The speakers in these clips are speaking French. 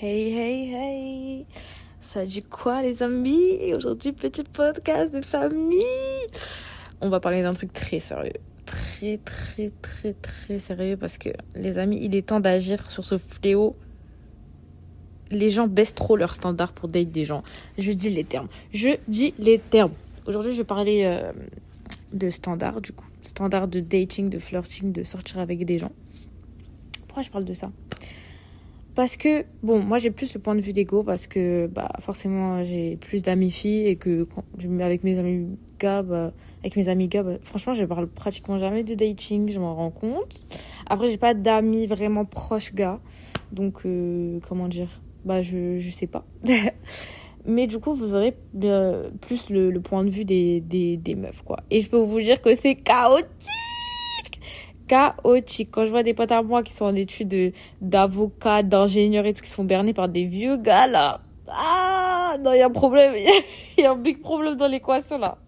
Hey, hey, hey. Ça dit quoi, les amis Aujourd'hui, petit podcast de famille. On va parler d'un truc très sérieux. Très, très, très, très sérieux parce que, les amis, il est temps d'agir sur ce fléau. Les gens baissent trop leurs standards pour date des gens. Je dis les termes. Je dis les termes. Aujourd'hui, je vais parler euh, de standards, du coup. Standards de dating, de flirting, de sortir avec des gens. Pourquoi je parle de ça? Parce que, bon, moi j'ai plus le point de vue d'ego parce que bah, forcément j'ai plus d'amis filles et que quand, avec mes amis gars, bah, avec mes amis gars, bah, franchement je parle pratiquement jamais de dating, je m'en rends compte. Après j'ai pas d'amis vraiment proches gars, donc euh, comment dire, bah je, je sais pas. Mais du coup vous aurez euh, plus le, point de vue des, des, des meufs quoi. Et je peux vous dire que c'est chaotique chaotique. Quand je vois des potes à moi qui sont en études d'avocat, d'ingénieur et tout, qui se font berner par des vieux gars, là. Ah, non, il y a un problème. Il y a un big problème dans l'équation, là.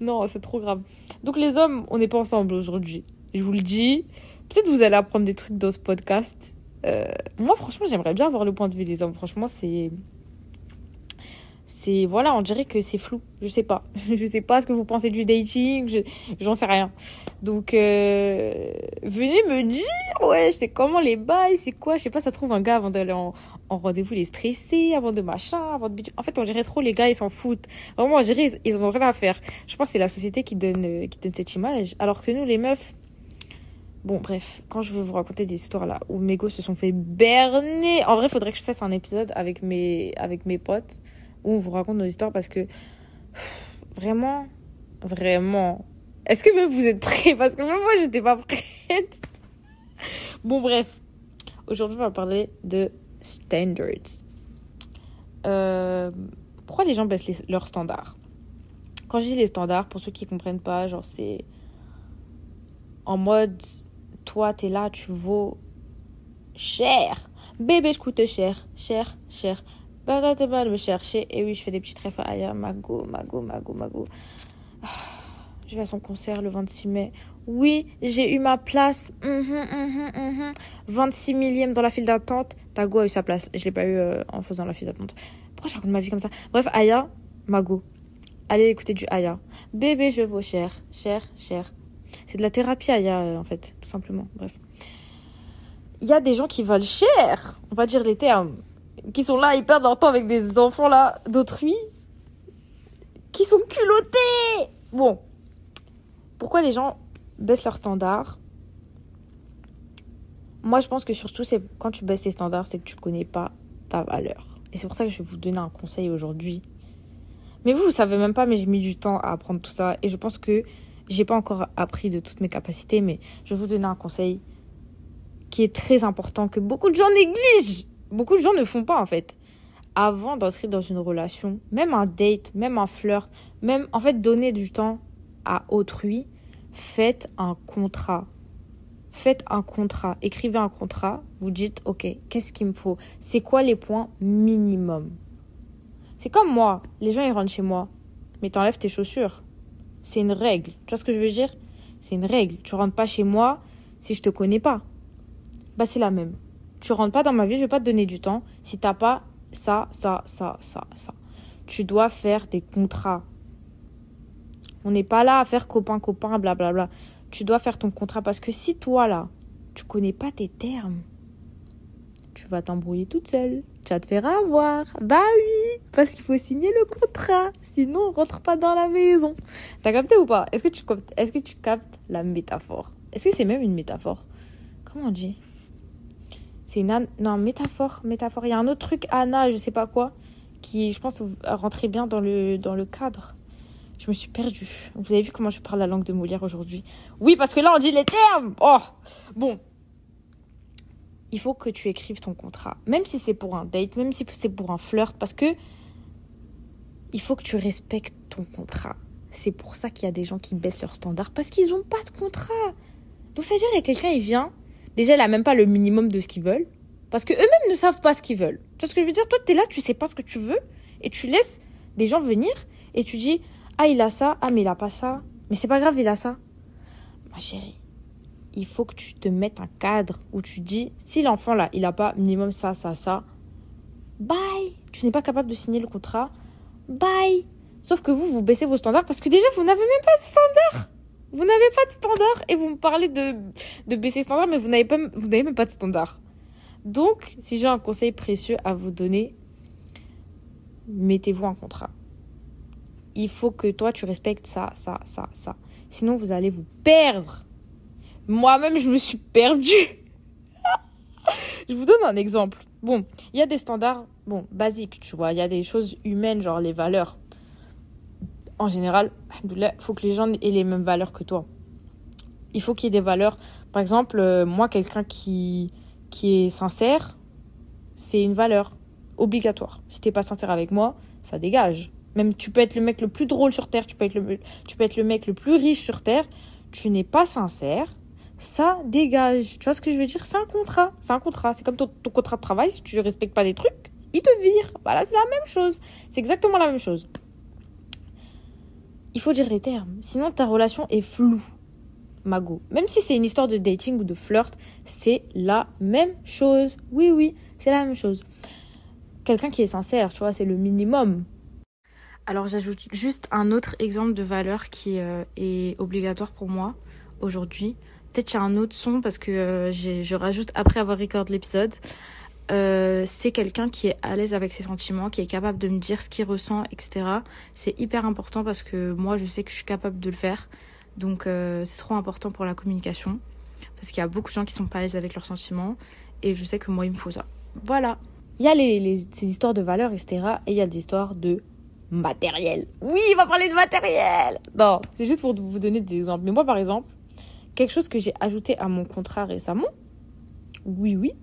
Non, c'est trop grave. Donc, les hommes, on n'est pas ensemble aujourd'hui. Je vous le dis. Peut-être vous allez apprendre des trucs dans ce podcast. Euh, moi, franchement, j'aimerais bien avoir le point de vue des hommes. Franchement, c'est c'est voilà on dirait que c'est flou. Je sais pas. Je sais pas ce que vous pensez du dating je j'en sais rien. Donc euh, venez me dire ouais c'est comment les bails c'est quoi? Je sais pas ça trouve un gars avant d'aller en, en rendez-vous il est stressé avant de machin avant de en fait on dirait trop les gars ils s'en foutent. Vraiment on dirait ils, ils en ont rien à faire. Je pense c'est la société qui donne euh, qui donne cette image. Alors que nous les meufs Bon, bref, quand je vais vous raconter des histoires là où mes gosses se sont fait berner, en vrai, faudrait que je fasse un épisode avec mes, avec mes potes où on vous raconte nos histoires parce que vraiment, vraiment. Est-ce que même vous êtes prêts? Parce que même moi, j'étais pas prête. bon, bref. Aujourd'hui, on va parler de standards. Euh, pourquoi les gens baissent leurs standards? Quand je dis les standards, pour ceux qui comprennent pas, genre c'est en mode toi t'es là, tu vaux cher. Bébé, je coûte cher, cher, cher. Bah, t'es pas me chercher. Et oui, je fais des petits trèfles. Aya, Mago, Mago, Mago, Mago. Ah, je vais à son concert le 26 mai. Oui, j'ai eu ma place. 26 millième dans la file d'attente. Tago a eu sa place. Je l'ai pas eu euh, en faisant la file d'attente. Pourquoi je raconte ma vie comme ça? Bref, Aya, Mago. Allez écouter du Aya. Bébé, je vaux cher. Cher, cher. C'est de la thérapie Aya, euh, en fait, tout simplement. Bref. Il y a des gens qui valent cher. On va dire les termes qui sont là, ils perdent leur temps avec des enfants là d'autrui, qui sont culottés. Bon, pourquoi les gens baissent leurs standards? Moi, je pense que surtout, c'est quand tu baisses tes standards, c'est que tu connais pas ta valeur. Et c'est pour ça que je vais vous donner un conseil aujourd'hui. Mais vous, vous savez même pas, mais j'ai mis du temps à apprendre tout ça. Et je pense que j'ai pas encore appris de toutes mes capacités, mais je vais vous donner un conseil qui est très important, que beaucoup de gens négligent beaucoup de gens ne font pas en fait. Avant d'entrer dans une relation, même un date, même un flirt, même en fait donner du temps à autrui, faites un contrat. Faites un contrat, écrivez un contrat, vous dites OK, qu'est-ce qu'il me faut? C'est quoi les points minimum C'est comme moi, les gens ils rentrent chez moi, mais t'enlèves tes chaussures. C'est une règle. Tu vois ce que je veux dire? C'est une règle. Tu rentres pas chez moi si je te connais pas. Bah c'est la même tu rentres pas dans ma vie, je vais pas te donner du temps si t'as pas ça, ça, ça, ça, ça. Tu dois faire des contrats. On n'est pas là à faire copain, copain, blablabla. Tu dois faire ton contrat parce que si toi là, tu connais pas tes termes, tu vas t'embrouiller toute seule. Tu vas te faire avoir. Bah oui, parce qu'il faut signer le contrat. Sinon, on rentre pas dans la maison. T'as capté ou pas? Est-ce que est-ce que tu captes la métaphore? Est-ce que c'est même une métaphore? Comment on dit? C'est une non, métaphore, métaphore. Il y a un autre truc, Anna, je sais pas quoi, qui, je pense, rentrait bien dans le, dans le cadre. Je me suis perdue. Vous avez vu comment je parle la langue de Molière aujourd'hui? Oui, parce que là, on dit les termes Oh Bon. Il faut que tu écrives ton contrat. Même si c'est pour un date, même si c'est pour un flirt, parce que il faut que tu respectes ton contrat. C'est pour ça qu'il y a des gens qui baissent leur standard, parce qu'ils n'ont pas de contrat. Donc, c'est-à-dire, il y a quelqu'un, il vient, Déjà, il a même pas le minimum de ce qu'ils veulent. Parce que eux-mêmes ne savent pas ce qu'ils veulent. Tu vois ce que je veux dire? Toi, tu es là, tu sais pas ce que tu veux. Et tu laisses des gens venir et tu dis Ah, il a ça. Ah, mais il a pas ça. Mais c'est pas grave, il a ça. Ma chérie, il faut que tu te mettes un cadre où tu dis Si l'enfant là, il a pas minimum ça, ça, ça, bye. Tu n'es pas capable de signer le contrat, bye. Sauf que vous, vous baissez vos standards parce que déjà, vous n'avez même pas de standards. Vous n'avez pas de standards et vous me parlez de, de baisser standards, mais vous n'avez pas, vous n'avez même pas de standards. Donc, si j'ai un conseil précieux à vous donner, mettez-vous un contrat. Il faut que toi, tu respectes ça, ça, ça, ça. Sinon, vous allez vous perdre. Moi-même, je me suis perdue. je vous donne un exemple. Bon, il y a des standards, bon, basiques, tu vois. Il y a des choses humaines, genre les valeurs. En général, il faut que les gens aient les mêmes valeurs que toi. Il faut qu'il y ait des valeurs. Par exemple, euh, moi, quelqu'un qui, qui est sincère, c'est une valeur obligatoire. Si t'es pas sincère avec moi, ça dégage. Même tu peux être le mec le plus drôle sur terre, tu peux être le, tu peux être le mec le plus riche sur terre, tu n'es pas sincère, ça dégage. Tu vois ce que je veux dire? C'est un contrat, c'est un contrat. C'est comme ton, contrat de travail, si tu respectes pas des trucs, il te vire. Voilà, c'est la même chose. C'est exactement la même chose. Il faut dire les termes, sinon ta relation est floue. Mago. Même si c'est une histoire de dating ou de flirt, c'est la même chose. Oui, oui, c'est la même chose. Quelqu'un qui est sincère, tu vois, c'est le minimum. Alors j'ajoute juste un autre exemple de valeur qui euh, est obligatoire pour moi aujourd'hui. Peut-être qu'il y a un autre son parce que euh, je rajoute après avoir recordé l'épisode. Euh, c'est quelqu'un qui est à l'aise avec ses sentiments, qui est capable de me dire ce qu'il ressent, etc. C'est hyper important parce que moi je sais que je suis capable de le faire. Donc euh, c'est trop important pour la communication. Parce qu'il y a beaucoup de gens qui sont pas à l'aise avec leurs sentiments. Et je sais que moi, il me faut ça. Voilà. Il y a les, les, ces histoires de valeurs, etc. Et il y a des histoires de matériel. Oui, on va parler de matériel. Non, c'est juste pour vous donner des exemples. Mais moi, par exemple, quelque chose que j'ai ajouté à mon contrat récemment. Oui, oui.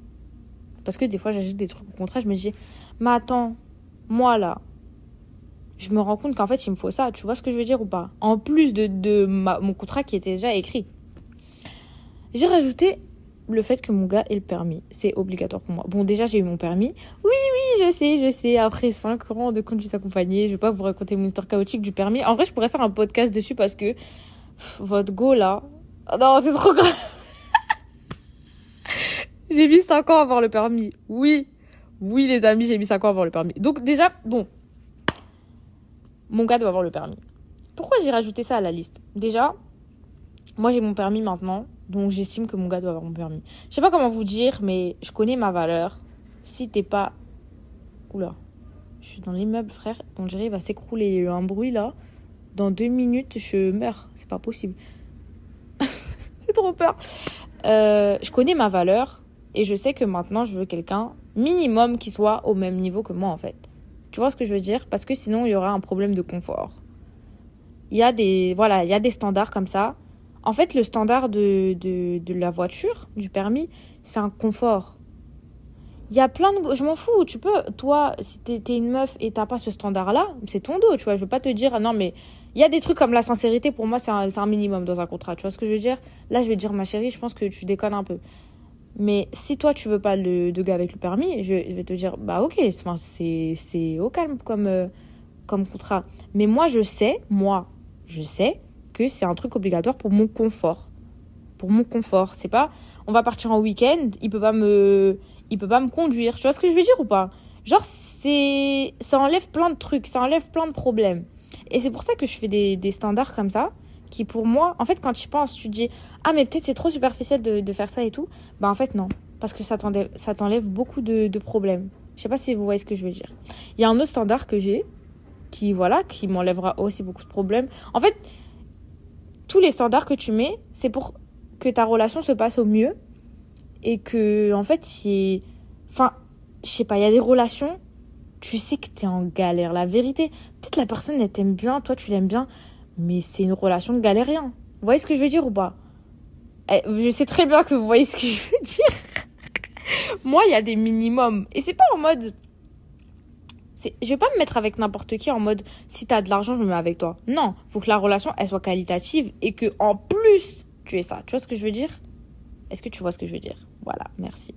Parce que des fois, j'ajoute des trucs au contrat. Je me dis, mais attends, moi là, je me rends compte qu'en fait, il me faut ça. Tu vois ce que je veux dire ou pas? En plus de, de mon contrat qui était déjà écrit. J'ai rajouté le fait que mon gars ait le permis. C'est obligatoire pour moi. Bon, déjà, j'ai eu mon permis. Oui, oui, je sais, je sais. Après 5 ans de conduite accompagnée, je vais pas vous raconter mon histoire chaotique du permis. En vrai, je pourrais faire un podcast dessus parce que votre go là. Non, c'est trop grave. J'ai mis 5 ans à avoir le permis. Oui. Oui, les amis, j'ai mis 5 ans à avoir le permis. Donc, déjà, bon, mon gars doit avoir le permis. Pourquoi j'ai rajouté ça à la liste? Déjà, moi j'ai mon permis maintenant, donc j'estime que mon gars doit avoir mon permis. Je sais pas comment vous dire, mais je connais ma valeur. Si t'es pas. Oula, je suis dans l'immeuble, frère. On dirait il va s'écrouler. Il y a eu un bruit là. Dans deux minutes, je meurs. C'est pas possible. j'ai trop peur. Euh, je connais ma valeur et je sais que maintenant je veux quelqu'un minimum qui soit au même niveau que moi en fait. Tu vois ce que je veux dire? Parce que sinon, il y aura un problème de confort. Il y a des, voilà, il y a des standards comme ça. En fait, le standard de, de, de la voiture, du permis, c'est un confort. Il y a plein de... Je m'en fous, tu peux... Toi, si t'es es une meuf et t'as pas ce standard-là, c'est ton dos, tu vois. Je veux pas te dire, ah non, mais... Il y a des trucs comme la sincérité, pour moi, c'est un, un minimum dans un contrat. Tu vois ce que je veux dire? Là, je vais dire, ma chérie, je pense que tu déconnes un peu. Mais si toi, tu veux pas le, de gars avec le permis, je, vais te dire, bah ok, c'est au calme comme, euh, comme contrat. Mais moi, je sais, moi, je sais que c'est un truc obligatoire pour mon confort. Pour mon confort. C'est pas, on va partir en week-end, il peut pas me, il peut pas me conduire. Tu vois ce que je veux dire ou pas? Genre, c'est, ça enlève plein de trucs, ça enlève plein de problèmes. Et c'est pour ça que je fais des, des standards comme ça qui pour moi, en fait, quand tu penses, tu te dis ah mais peut-être c'est trop superficiel de, faire ça et tout. Bah en fait non, parce que ça t'enlève beaucoup de, de problèmes. Je sais pas si vous voyez ce que je veux dire. Il y a un autre standard que j'ai qui voilà qui m'enlèvera aussi beaucoup de problèmes. En fait, tous les standards que tu mets, c'est pour que ta relation se passe au mieux et que en fait, c'est enfin, je sais pas, il y a des relations tu sais que t'es en galère. La vérité, peut-être la personne elle t'aime bien, toi tu l'aimes bien, mais c'est une relation de galérien. Vous voyez ce que je veux dire ou pas? Eh, Je sais très bien que vous voyez ce que je veux dire. Moi, il y a des minimums. Et c'est pas en mode. Je vais pas me mettre avec n'importe qui en mode si t'as de l'argent, je me mets avec toi. Non, faut que la relation elle soit qualitative et que en plus tu es ça. Tu vois ce que je veux dire? Est-ce que tu vois ce que je veux dire? Voilà, merci.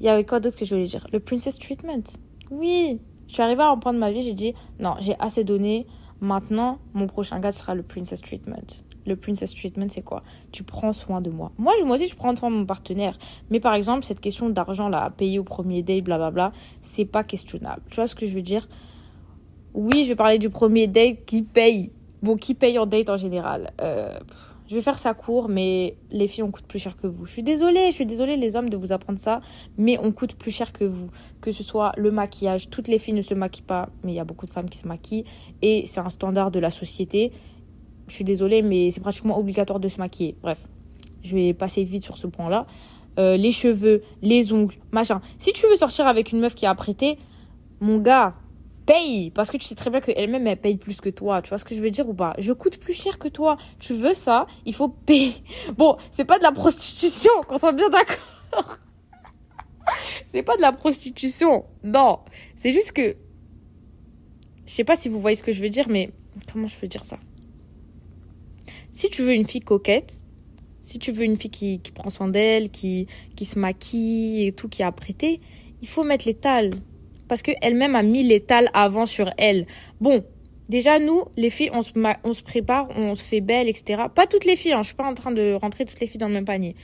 Il y avait quoi d'autre que je voulais dire? Le princess treatment. Oui, je suis arrivée à en prendre ma vie, j'ai dit non, j'ai assez donné, Maintenant, mon prochain gars sera le Princess Treatment. le princess treatment, c'est quoi? Tu prends soin de moi. Moi, moi aussi, je prends soin de mon partenaire. Mais par exemple, cette question d'argent, là, payer au premier date, blablabla, c'est pas questionnable. Tu vois ce que je veux dire? Oui, je vais parler du premier date qui paye. Bon, qui paye en date en général? Euh, Je vais faire ça court, mais les filles, on coûte plus cher que vous. Je suis désolée, je suis désolée, les hommes, de vous apprendre ça, mais on coûte plus cher que vous. Que ce soit le maquillage, toutes les filles ne se maquillent pas, mais il y a beaucoup de femmes qui se maquillent, et c'est un standard de la société je suis désolée, mais c'est pratiquement obligatoire de se maquiller. Bref, je vais passer vite sur ce point-là. Euh, les cheveux, les ongles, machin. Si tu veux sortir avec une meuf qui a prêté, mon gars, paye. Parce que tu sais très bien qu'elle-même, elle paye plus que toi. Tu vois ce que je veux dire ou pas? Je coûte plus cher que toi. Tu veux ça, il faut payer. Bon, c'est pas de la prostitution, qu'on soit bien d'accord. c'est pas de la prostitution. Non. C'est juste que. Je sais pas si vous voyez ce que je veux dire, mais comment je peux dire ça? Si tu veux une fille coquette, si tu veux une fille qui, prend soin d'elle, qui, qui se maquille et tout, qui a apprêté, il faut mettre l'étal. Parce qu'elle-même a mis l'étal avant sur elle. Bon, déjà, nous, les filles, on se, on se prépare, on se fait belle, etc. Pas toutes les filles, hein, je suis pas en train de rentrer toutes les filles dans le même panier.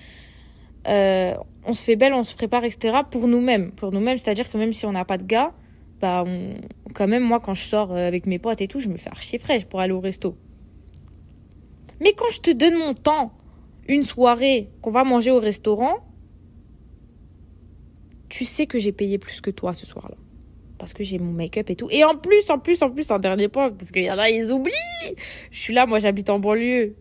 Euh, on se fait belle, on se prépare, etc. pour nous-mêmes. Pour nous-mêmes, c'est-à-dire que même si on n'a pas de gars, bah, quand même, moi, quand je sors euh, avec mes potes et tout, je me fais archi fraîche pour aller au resto. Mais quand je te donne mon temps, une soirée, qu'on va manger au restaurant, tu sais que j'ai payé plus que toi ce soir-là. Parce que j'ai mon make-up et tout. Et en plus, en plus, en plus, un dernier point, parce qu'il y en a, ils oublient. Je suis là, moi j'habite en banlieue.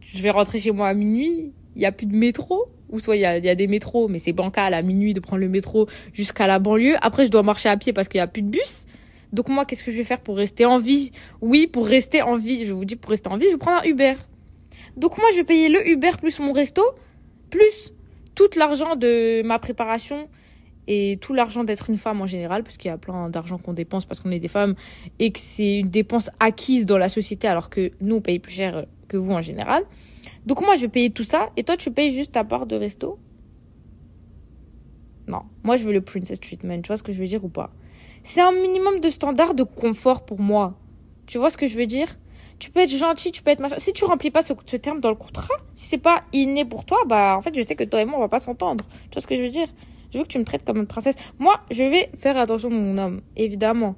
Je vais rentrer chez moi à minuit. Il n'y a plus de métro. Ou soit il y a, des métros, mais c'est bancal à minuit de prendre le métro jusqu'à la banlieue. Après, je dois marcher à pied parce qu'il n'y a plus de bus. Donc moi, qu'est-ce que je vais faire pour rester en vie? Oui, pour rester en vie. Je vous dis, pour rester en vie, je prendre un Uber. Donc moi, je vais payer le Uber plus mon resto, plus tout l'argent de ma préparation et tout l'argent d'être une femme en général, parce qu'il y a plein d'argent qu'on dépense parce qu'on est des femmes et que c'est une dépense acquise dans la société alors que nous, on paye plus cher que vous en général. Donc moi, je vais payer tout ça et toi, tu payes juste ta part de resto? Non, moi, je veux le princess treatment, tu vois ce que je veux dire ou pas? C'est un minimum de standard de confort pour moi. Tu vois ce que je veux dire? Tu peux être gentil, tu peux être machin. Si tu remplis pas ce, terme dans le contrat, si c'est pas inné pour toi, bah en fait je sais que toi et moi on va pas s'entendre. Tu vois ce que je veux dire? Je veux que tu me traites comme une princesse? Moi, je vais faire attention à mon homme, évidemment.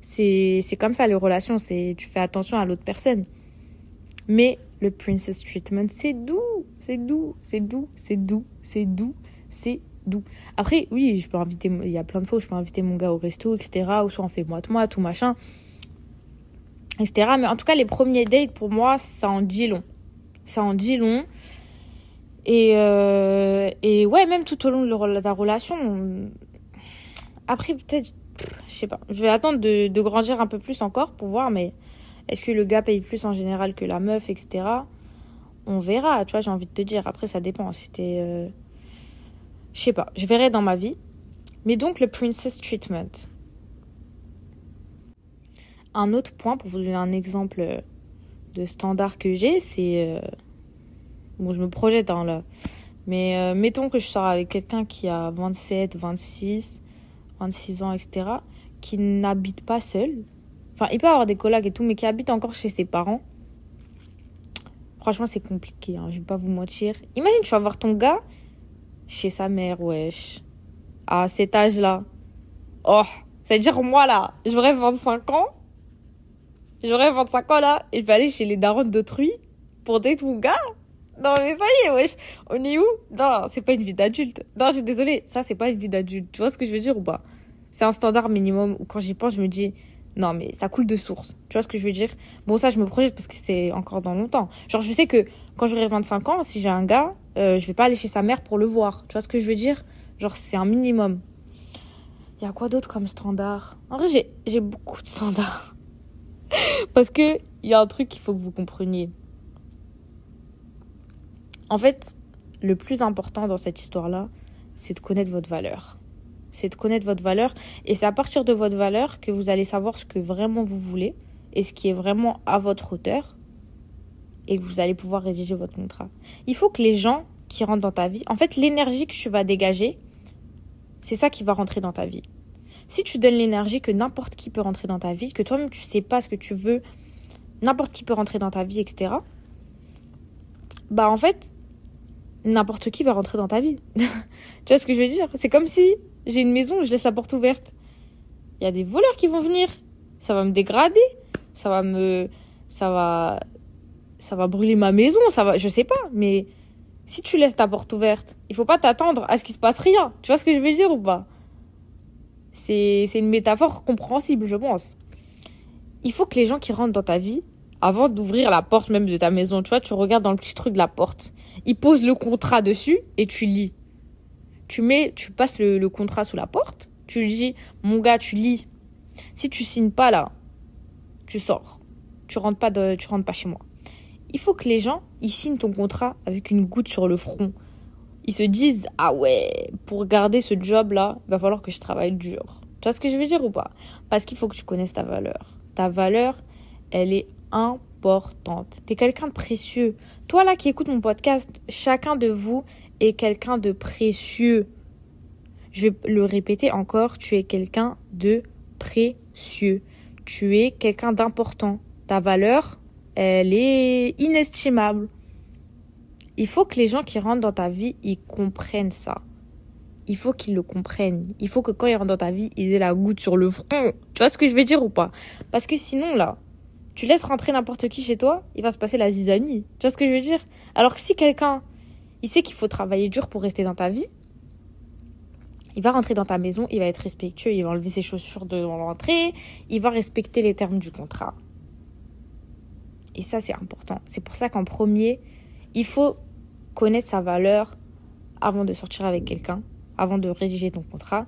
C'est c'est comme ça les relations, c'est tu fais attention à l'autre personne. Mais le princess treatment, c'est doux, c'est doux, c'est doux, c'est doux, c'est doux, c'est doux. Après, oui, je peux inviter, il y a plein de fois où je peux inviter mon gars au resto, etc. Ou soit on fait moite-moite tout machin etc. Mais en tout cas, les premiers dates, pour moi, ça en dit long. Ça en dit long. Et, euh, et ouais, même tout au long de la relation. Après, peut-être, je sais pas. Je vais attendre de, grandir un peu plus encore pour voir, mais est-ce que le gars paye plus en général que la meuf, etc. On verra, tu vois, j'ai envie de te dire. Après, ça dépend. C'était. Euh... Je sais pas. Je verrai dans ma vie. Mais donc, le princess treatment. Un autre point, pour vous donner un exemple de standard que j'ai, c'est... Euh, bon, je me projette hein, là. Mais euh, mettons que je sors avec quelqu'un qui a 27, 26, 26 ans, etc., qui n'habite pas seul. Enfin, il peut avoir des collègues et tout, mais qui habite encore chez ses parents. Franchement, c'est compliqué, hein, je vais pas vous mentir. Imagine, tu vas voir ton gars chez sa mère, wesh. À cet âge-là. Oh, c'est-à-dire moi là, j'aurais 25 ans J'aurais 25 ans là, il vais aller chez les darons d'autrui pour d'être mon gars. Non mais ça y est, wesh. On est où? Non, c'est pas une vie d'adulte. Non, je suis désolée, ça c'est pas une vie d'adulte. Tu vois ce que je veux dire ou pas? C'est un standard minimum où quand j'y pense, je me dis non mais ça coule de source. Tu vois ce que je veux dire? Bon ça je me projette parce que c'est encore dans longtemps. Genre je sais que quand j'aurai 25 ans, si j'ai un gars, euh, je vais pas aller chez sa mère pour le voir. Tu vois ce que je veux dire? Genre c'est un minimum. Il y a quoi d'autre comme standard? En vrai, j'ai beaucoup de standards. Parce que il y a un truc qu'il faut que vous compreniez. En fait, le plus important dans cette histoire-là, c'est de connaître votre valeur. C'est de connaître votre valeur. Et c'est à partir de votre valeur que vous allez savoir ce que vraiment vous voulez et ce qui est vraiment à votre hauteur et que vous allez pouvoir rédiger votre contrat. Il faut que les gens qui rentrent dans ta vie, en fait, l'énergie que tu vas dégager, c'est ça qui va rentrer dans ta vie. Si tu donnes l'énergie que n'importe qui peut rentrer dans ta vie, que toi-même tu sais pas ce que tu veux, n'importe qui peut rentrer dans ta vie, etc., bah en fait, n'importe qui va rentrer dans ta vie. tu vois ce que je veux dire? C'est comme si j'ai une maison, je laisse la porte ouverte. Il y a des voleurs qui vont venir. Ça va me dégrader. Ça va me. Ça va. Ça va brûler ma maison. Ça va. Je sais pas. Mais si tu laisses ta porte ouverte, il faut pas t'attendre à ce qu'il se passe rien. Tu vois ce que je veux dire ou pas? C'est une métaphore compréhensible, je pense. Il faut que les gens qui rentrent dans ta vie, avant d'ouvrir la porte même de ta maison, tu vois, tu regardes dans le petit truc de la porte. Ils posent le contrat dessus et tu lis. Tu mets, tu passes le, contrat sous la porte. Tu lui dis, mon gars, tu lis. Si tu signes pas là, tu sors. Tu rentres pas de, tu rentres pas chez moi. Il faut que les gens, ils signent ton contrat avec une goutte sur le front. Ils se disent, ah ouais, pour garder ce job-là, il va falloir que je travaille dur. Tu vois ce que je veux dire ou pas? Parce qu'il faut que tu connaisses ta valeur. Ta valeur, elle est importante. Tu es quelqu'un de précieux. Toi là qui écoutes mon podcast, chacun de vous est quelqu'un de précieux. Je vais le répéter encore, tu es quelqu'un de précieux. Tu es quelqu'un d'important. Ta valeur, elle est inestimable. Il faut que les gens qui rentrent dans ta vie, ils comprennent ça. Il faut qu'ils le comprennent. Il faut que quand ils rentrent dans ta vie, ils aient la goutte sur le front. Tu vois ce que je veux dire ou pas? Parce que sinon, là, tu laisses rentrer n'importe qui chez toi, il va se passer la zizanie. Tu vois ce que je veux dire? Alors que si quelqu'un, il sait qu'il faut travailler dur pour rester dans ta vie, il va rentrer dans ta maison, il va être respectueux, il va enlever ses chaussures devant l'entrée, il va respecter les termes du contrat. Et ça, c'est important. C'est pour ça qu'en premier, il faut connaître sa valeur avant de sortir avec quelqu'un, avant de rédiger ton contrat.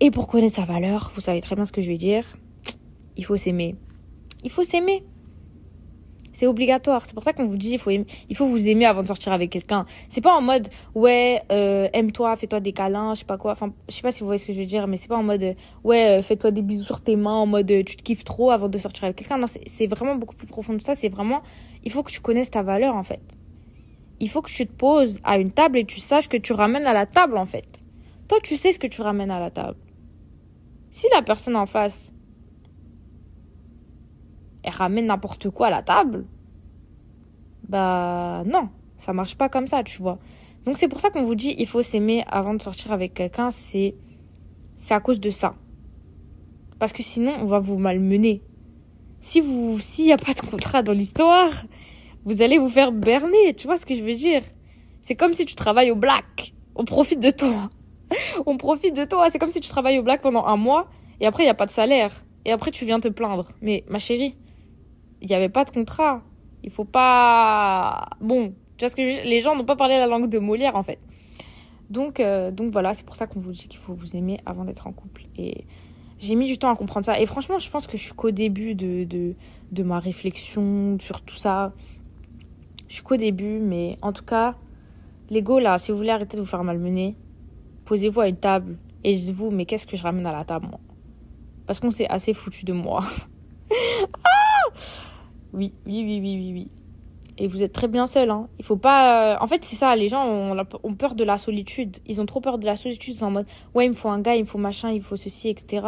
Et pour connaître sa valeur, vous savez très bien ce que je vais dire, il faut s'aimer. Il faut s'aimer. C'est obligatoire. C'est pour ça qu'on vous dit il faut il faut vous aimer avant de sortir avec quelqu'un. C'est pas en mode ouais euh, aime-toi, fais-toi des câlins, je sais pas quoi. Enfin, je sais pas si vous voyez ce que je veux dire, mais c'est pas en mode ouais euh, fais-toi des bisous sur tes mains, en mode tu te kiffes trop avant de sortir avec quelqu'un. Non, c'est vraiment beaucoup plus profond de ça. C'est vraiment il faut que tu connaisses ta valeur en fait. Il faut que tu te poses à une table et tu saches que tu ramènes à la table en fait. Toi, tu sais ce que tu ramènes à la table. Si la personne en face elle ramène n'importe quoi à la table, bah non, ça marche pas comme ça, tu vois. Donc c'est pour ça qu'on vous dit il faut s'aimer avant de sortir avec quelqu'un, c'est c'est à cause de ça. Parce que sinon on va vous malmener. Si vous s'il n'y a pas de contrat dans l'histoire, vous allez vous faire berner, tu vois ce que je veux dire? C'est comme si tu travailles au black, on profite de toi. on profite de toi, c'est comme si tu travailles au black pendant un mois et après il n'y a pas de salaire et après tu viens te plaindre. Mais ma chérie, il n'y avait pas de contrat. Il faut pas. Bon, tu vois que les gens n'ont pas parlé la langue de Molière en fait. Donc, euh, donc voilà, c'est pour ça qu'on vous dit qu'il faut vous aimer avant d'être en couple. Et j'ai mis du temps à comprendre ça. Et franchement, je pense que je suis qu'au début de, de, de ma réflexion sur tout ça. Je suis qu'au début, mais en tout cas, l'ego là, si vous voulez arrêter de vous faire malmener, posez-vous à une table et dites-vous, mais qu'est-ce que je ramène à la table moi? Parce qu'on s'est assez foutu de moi. ah oui, oui, oui, oui, oui, oui. Et vous êtes très bien seul. Hein. Il faut pas. Euh, en fait, c'est ça. Les gens ont, peur de la solitude. Ils ont trop peur de la solitude. Sont en mode ouais, il me faut un gars, il me faut machin, il faut ceci, etc.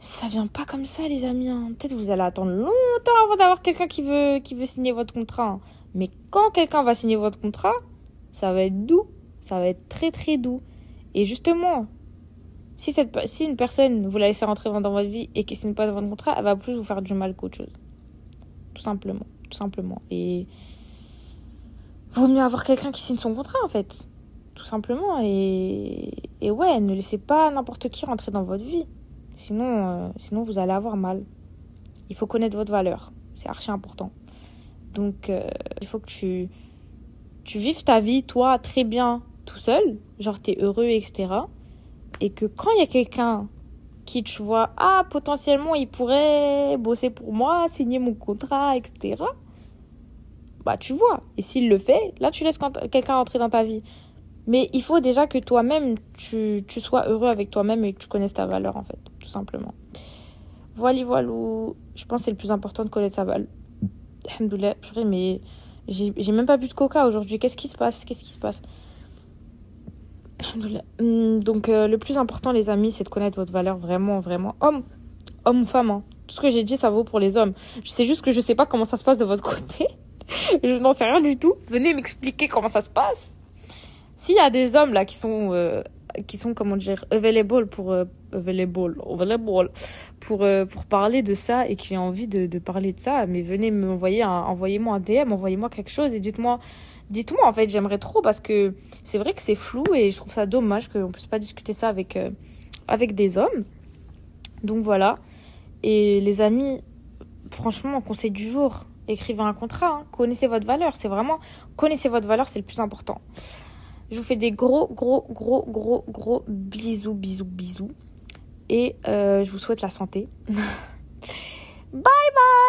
Ça vient pas comme ça, les amis. Hein. Peut-être vous allez attendre longtemps avant d'avoir quelqu'un qui veut, qui veut signer votre contrat. Hein. Mais quand quelqu'un va signer votre contrat, ça va être doux. Ça va être très très doux. Et justement, si, cette, si une personne vous la laissez rentrer dans votre vie et qui signe pas votre contrat, elle va plus vous faire du mal qu'autre chose tout simplement, tout simplement. Et vaut mieux avoir quelqu'un qui signe son contrat en fait, tout simplement. Et, et ouais, ne laissez pas n'importe qui rentrer dans votre vie, sinon, euh, sinon vous allez avoir mal. Il faut connaître votre valeur, c'est archi important. Donc euh, il faut que tu tu vives ta vie toi très bien tout seul, genre t'es heureux etc. Et que quand il y a quelqu'un qui tu vois, ah, potentiellement, il pourrait bosser pour moi, signer mon contrat, etc. Bah, tu vois. Et s'il le fait, là, tu laisses quelqu'un entrer dans ta vie. Mais il faut déjà que toi-même, tu, sois heureux avec toi-même et que tu connaisses ta valeur, en fait, tout simplement. Voilà, voilà. Je pense que c'est le plus important de connaître sa valeur. Alhamdoulilah, mais j'ai même pas bu de coca aujourd'hui. Qu'est-ce qui se passe? Qu'est-ce qui se passe? Donc euh, le plus important les amis c'est de connaître votre valeur vraiment vraiment homme homme ou femme hein. tout ce que j'ai dit ça vaut pour les hommes c'est juste que je sais pas comment ça se passe de votre côté je n'en sais rien du tout. Venez m'expliquer comment ça se passe. S'il y a des hommes là qui sont euh, qui sont comment dire available pour euh, available available pour euh, pour parler de ça et qui ont envie de, de parler de ça, mais venez m'envoyer un envoyez-moi un DM, envoyez-moi quelque chose et dites-moi dites-moi en fait, j'aimerais trop parce que c'est vrai que c'est flou et je trouve ça dommage qu'on puisse pas discuter ça avec avec des hommes. Donc voilà. Et les amis, franchement, conseil du jour, écrivez un contrat, hein. connaissez votre valeur. C'est vraiment, connaissez votre valeur, c'est le plus important. Je vous fais des gros, gros, gros, gros, gros bisous, bisous, bisous. Et euh, je vous souhaite la santé. bye bye